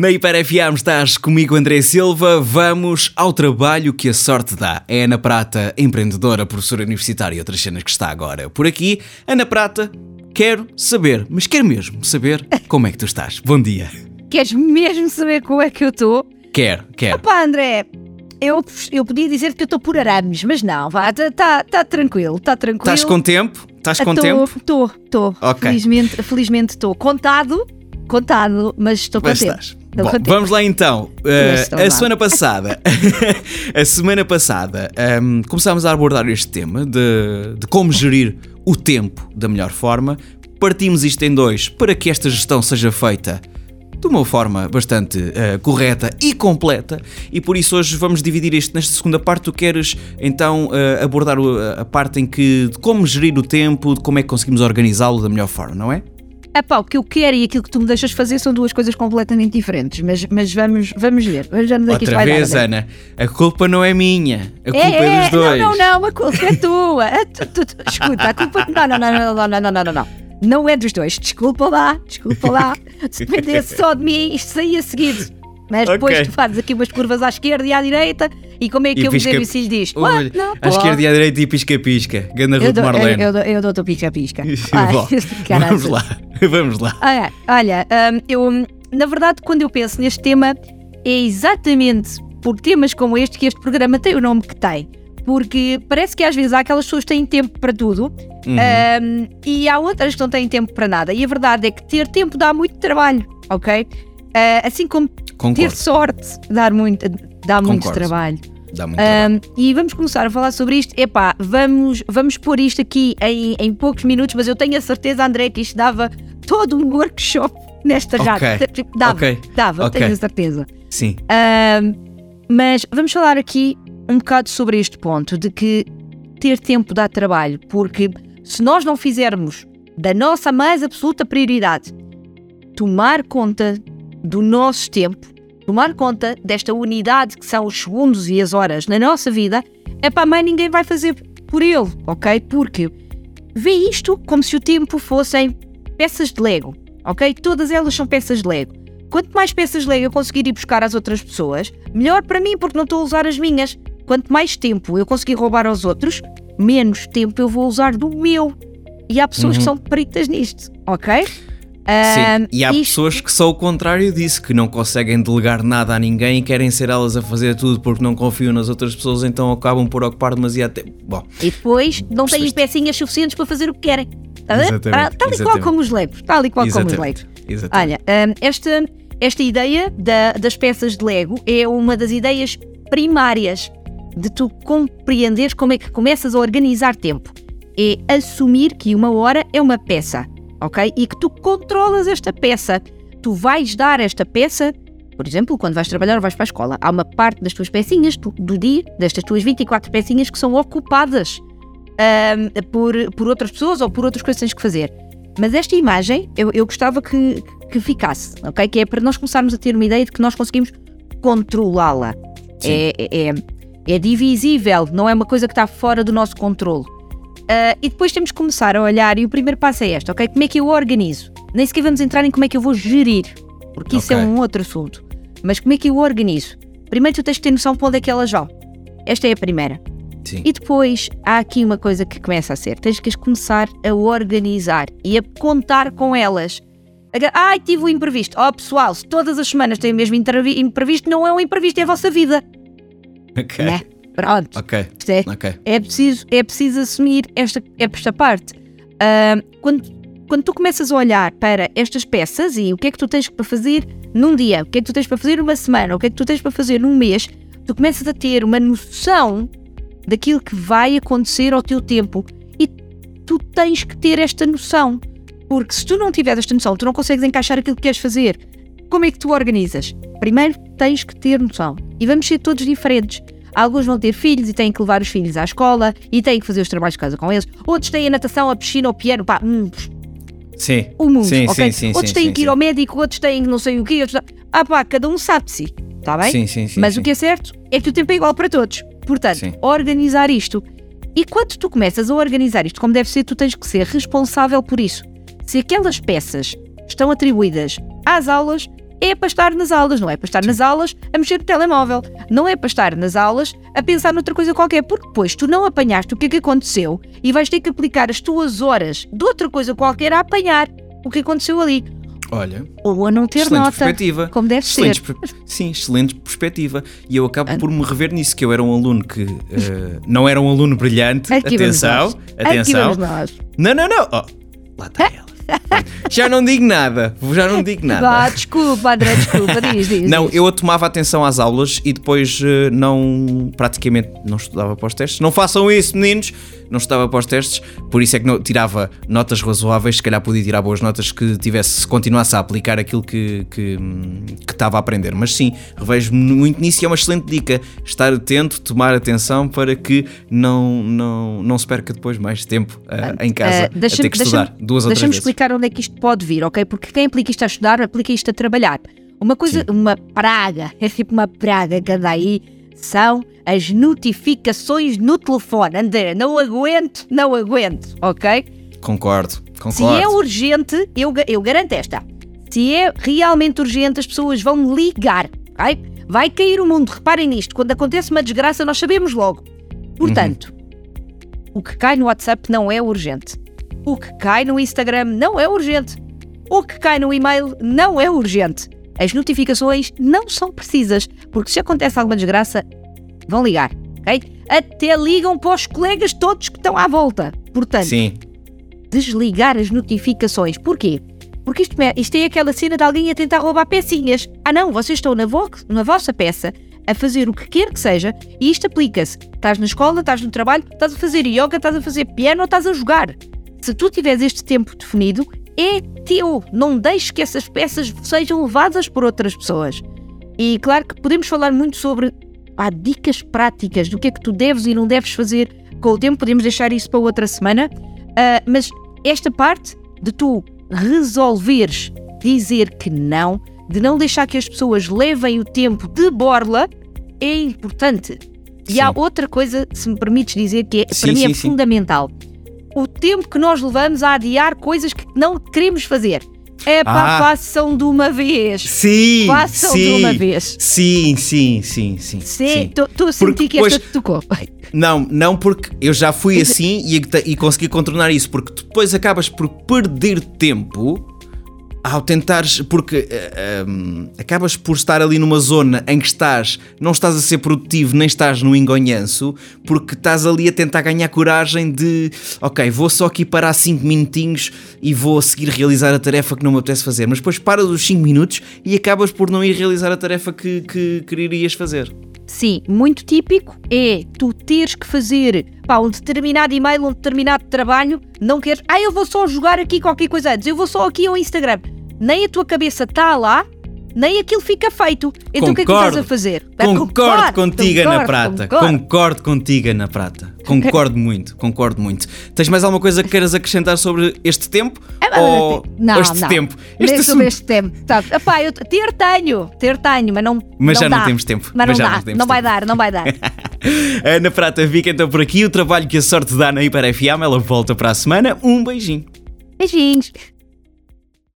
Na Hiper FM estás comigo, André Silva. Vamos ao trabalho que a sorte dá. É Ana Prata, empreendedora, professora universitária e outras cenas que está agora por aqui. Ana Prata, quero saber, mas quero mesmo saber como é que tu estás. Bom dia. Queres mesmo saber como é que eu estou? Quero, quero. Opa, André, eu, eu podia dizer que eu estou por arames, mas não, vá, está tá, tá tranquilo, está tranquilo. Estás com tempo? Estás com Tô- tempo? Estou, estou. Ok. Felizmente Felizmente estou. Contado, contado, mas estou contente. estás. Bom, vamos lá então. Uh, a semana passada, a semana passada, um, começámos a abordar este tema de, de como gerir o tempo da melhor forma. Partimos isto em dois para que esta gestão seja feita de uma forma bastante uh, correta e completa, e por isso hoje vamos dividir isto nesta segunda parte. Tu queres então uh, abordar a parte em que de como gerir o tempo, de como é que conseguimos organizá-lo da melhor forma, não é? Ah, o que eu quero e aquilo que tu me deixas fazer são duas coisas completamente diferentes, mas, mas vamos, vamos ver. Vamos ver é Outra vez, dar, Ana, a culpa não é minha, a é, culpa é, é dos dois. Não, não, não, a culpa é tua. A tu, tu, tu, escuta, a culpa. Não, não, não, não, não, não, não, não. não não é dos dois. Desculpa lá, desculpa lá. Se dependesse só de mim, isto saía seguido. Mas depois okay. tu fazes aqui umas curvas à esquerda e à direita e como é que E eu pisca- lhe diz? Olha, "Ué, não, à pode." esquerda e à direita e pisca-pisca. Ganda Eu Ruth dou- Marlene. eu, dou- eu dou-te o pisca-pisca. Vamos lá, vamos lá. Olha, olha hum, eu, na verdade, quando eu penso neste tema, é exatamente por temas como este que este programa tem o nome que tem. Porque parece que às vezes há aquelas pessoas que têm tempo para tudo Uhum. hum, e há outras que não têm tempo para nada. E a verdade é que ter tempo dá muito trabalho, ok? Ah, assim como ter Concordo, sorte dá muito, dá muito Concordo. trabalho. Dá muito. Um, e vamos começar a falar sobre isto. Epá, vamos, vamos pôr isto aqui em, em poucos minutos, mas eu tenho a certeza, André, que isto dava todo um workshop nesta já. Ok, Dava, ok, dava, ok. tenho a certeza. Sim, Um, mas vamos falar aqui um bocado sobre este ponto, de que ter tempo dá trabalho, porque se nós não fizermos da nossa mais absoluta prioridade tomar conta do nosso tempo, tomar conta desta unidade que são os segundos e as horas na nossa vida, é para mais ninguém vai fazer por ele, ok? Porque vê isto como se o tempo fossem peças de Lego, ok? Todas elas são peças de Lego. Quanto mais peças de Lego eu conseguir ir buscar às outras pessoas, melhor para mim, porque não estou a usar as minhas. Quanto mais tempo eu conseguir roubar aos outros, menos tempo eu vou usar do meu. E há pessoas que são peritas nisto, ok? Sim. E há isto- pessoas que são o contrário disso, que não conseguem delegar nada a ninguém e querem ser elas a fazer tudo porque não confiam nas outras pessoas, então acabam por ocupar demasiado tempo. Bom, E depois não têm Percebeste? pecinhas suficientes para fazer o que querem. Ver? Exatamente, Ah, Tal e qual como os Legos. Tal e qual como os exatamente. Olha, hum, esta, esta ideia da- das peças de Lego é uma das ideias primárias de tu compreenderes como é que começas a organizar tempo. É assumir que uma hora é uma peça, ok? E que tu controlas esta peça. Tu vais dar esta peça, por exemplo, quando vais trabalhar ou vais para a escola, há uma parte das tuas pecinhas do, do dia, destas tuas 24 pecinhas, que são ocupadas hum, por, por outras pessoas ou por outras coisas que tens que fazer. Mas esta imagem eu, eu gostava que, que ficasse, ok? Que é para nós começarmos a ter uma ideia de que nós conseguimos controlá-la. Sim. É, é, é divisível, não é uma coisa que está fora do nosso controle. Ah, e depois temos que começar a olhar, e o primeiro passo é este, ok? Como é que eu organizo? Nem sequer vamos entrar em como é que eu vou gerir, porque isso é Ok. um outro assunto. Mas como é que eu organizo? Primeiro tu tens que ter noção para onde é que elas vão. Esta é a primeira. Sim. E depois há aqui uma coisa que começa a ser: tens que as começar a organizar e a contar com elas. Ai, tive um imprevisto. Oh, pessoal, se todas as semanas têm o mesmo imprevisto, não é um imprevisto, é a vossa vida. Ok, Né? Pronto. ok, é, ok. é, preciso, é preciso assumir esta, esta parte. Ah, quando, quando tu começas a olhar para estas peças e o que é que tu tens para fazer num dia, o que é que tu tens para fazer numa semana, o que é que tu tens para fazer num mês, tu começas a ter uma noção daquilo que vai acontecer ao teu tempo e tu tens que ter esta noção. Porque se tu não tiveres esta noção, tu não consegues encaixar aquilo que queres fazer. Como é que tu organizas? Primeiro tens que ter noção. E vamos ser todos diferentes. Alguns vão ter filhos e têm que levar os filhos à escola e têm que fazer os trabalhos de casa com eles. Outros têm a natação, a piscina, o piano, pá, hum, Sim, o mundo, sim, ok? sim, sim, outros têm que ir ao médico, outros têm não sei o quê, outros... Ah pá, cada um sabe de si, está bem? sim, sim, sim. Mas o que é certo é que o tempo é igual para todos. Portanto, organizar isto. E quando tu começas a organizar isto como deve ser, tu tens que ser responsável por isso. Se aquelas peças estão atribuídas às aulas, é para estar nas aulas, não é para estar nas aulas a mexer no telemóvel, não é para estar nas aulas a pensar noutra coisa qualquer, porque depois tu não apanhaste o que é que aconteceu e vais ter que aplicar as tuas horas de outra coisa qualquer a apanhar o que aconteceu ali. Olha, Ou a não ter excelente nota, perspectiva. como deve Excelente ser. Sim, excelente perspectiva. E eu acabo por me rever nisso, que eu era um aluno que eh, não era um aluno brilhante. Aqui atenção. Aqui atenção. nós. Não, não, não. Oh, lá está ela. já não digo nada. Já não digo nada. Vá, desculpa, André, desculpa, diz, diz. Não, diz. eu tomava atenção às aulas e depois eh, não, praticamente não estudava para os testes. Não façam isso, meninos! Não estudava para os testes, por isso é que não, tirava notas razoáveis. Se calhar podia tirar boas notas que tivesse, se continuasse a aplicar aquilo que, que, hum, que estava a aprender. Mas sim, revejo-me muito nisso e é uma excelente dica. Estar atento, tomar atenção para que não, não, não se perca depois mais tempo eh, em casa Ah, a deixa-me- ter que estudar duas ou três vezes. Explicar onde é que isto pode vir, ok? Porque quem aplica isto a estudar, aplica isto a trabalhar. Uma coisa, uma praga, é tipo uma praga que anda aí, são as notificações no telefone. André, não aguento, não aguento, ok? Concordo, Se concordo. é urgente, eu, eu garanto esta. Se é realmente urgente, as pessoas vão ligar, ok? Vai cair o mundo, reparem nisto. Quando acontece uma desgraça, nós sabemos logo. Portanto, o que cai no WhatsApp não é urgente. O que cai no Instagram não é urgente. O que cai no e-mail não é urgente. As notificações não são precisas, porque se acontece alguma desgraça, vão ligar, ok? Até ligam para os colegas todos que estão à volta. Portanto, Sim, desligar as notificações. Porquê? Porque isto, é- isto é aquela cena de alguém a tentar roubar pecinhas. Ah não, vocês estão na, vo na vossa peça a fazer o que quer que seja e isto aplica-se. Estás na escola, estás no trabalho, estás a fazer yoga, estás a fazer piano ou estás a jogar. Se tu tiveres este tempo definido, é teu. Não deixes que essas peças sejam levadas por outras pessoas. E claro que podemos falar muito sobre pá, dicas práticas do que é que tu deves e não deves fazer com o tempo. Podemos deixar isso para outra semana. Ah, mas esta parte de tu resolveres dizer que não, de não deixar que as pessoas levem o tempo de borla, é importante. E Sim. há outra coisa, se me permites dizer, que é, Sim, para mim sim, é sim. fundamental. O tempo que nós levamos a adiar coisas que não queremos fazer. É pá, Ah. façam de uma vez. Sim, Façam sim, de uma vez. Sim, sim, sim, sim. sim. Estou a sentir que esta te tocou. Não, não porque eu já fui assim e, e consegui contornar isso, porque depois acabas por perder tempo ao tentares, porque eh, hum, acabas por estar ali numa zona em que estás, não estás a ser produtivo, nem estás no engonhanço, porque estás ali a tentar ganhar coragem de, ok, vou só aqui parar 5 minutinhos e vou a seguir realizar a tarefa que não me apetece fazer, mas depois paras os 5 minutos e acabas por não ir realizar a tarefa que, que querias fazer. Sim, muito típico é tu teres que fazer pá, um determinado e-mail, um determinado trabalho, não queres, ah, eu vou só jogar aqui qualquer coisa antes, eu vou só aqui ao Instagram. Nem a tua cabeça está lá, nem aquilo fica feito. Então o que é que estás a fazer? Ah, Concordo contigo, Ana concordo, Prata. concordo. Concordo contigo, Ana Prata. Concordo muito, concordo muito. Tens mais alguma coisa que queiras acrescentar sobre este tempo? É, ou não, este não. tempo? Este sobre assunto- este tempo. Tá. Epá, eu ter tenho, ter tenho, mas não. Mas já não dá. temos tempo. Mas, Mas não já dá, não temos não vai dar, não vai dar. Ana Prata fica então por aqui. O trabalho que a sorte dá na Hiper FM. Ela volta para a semana. Um beijinho. Beijinhos.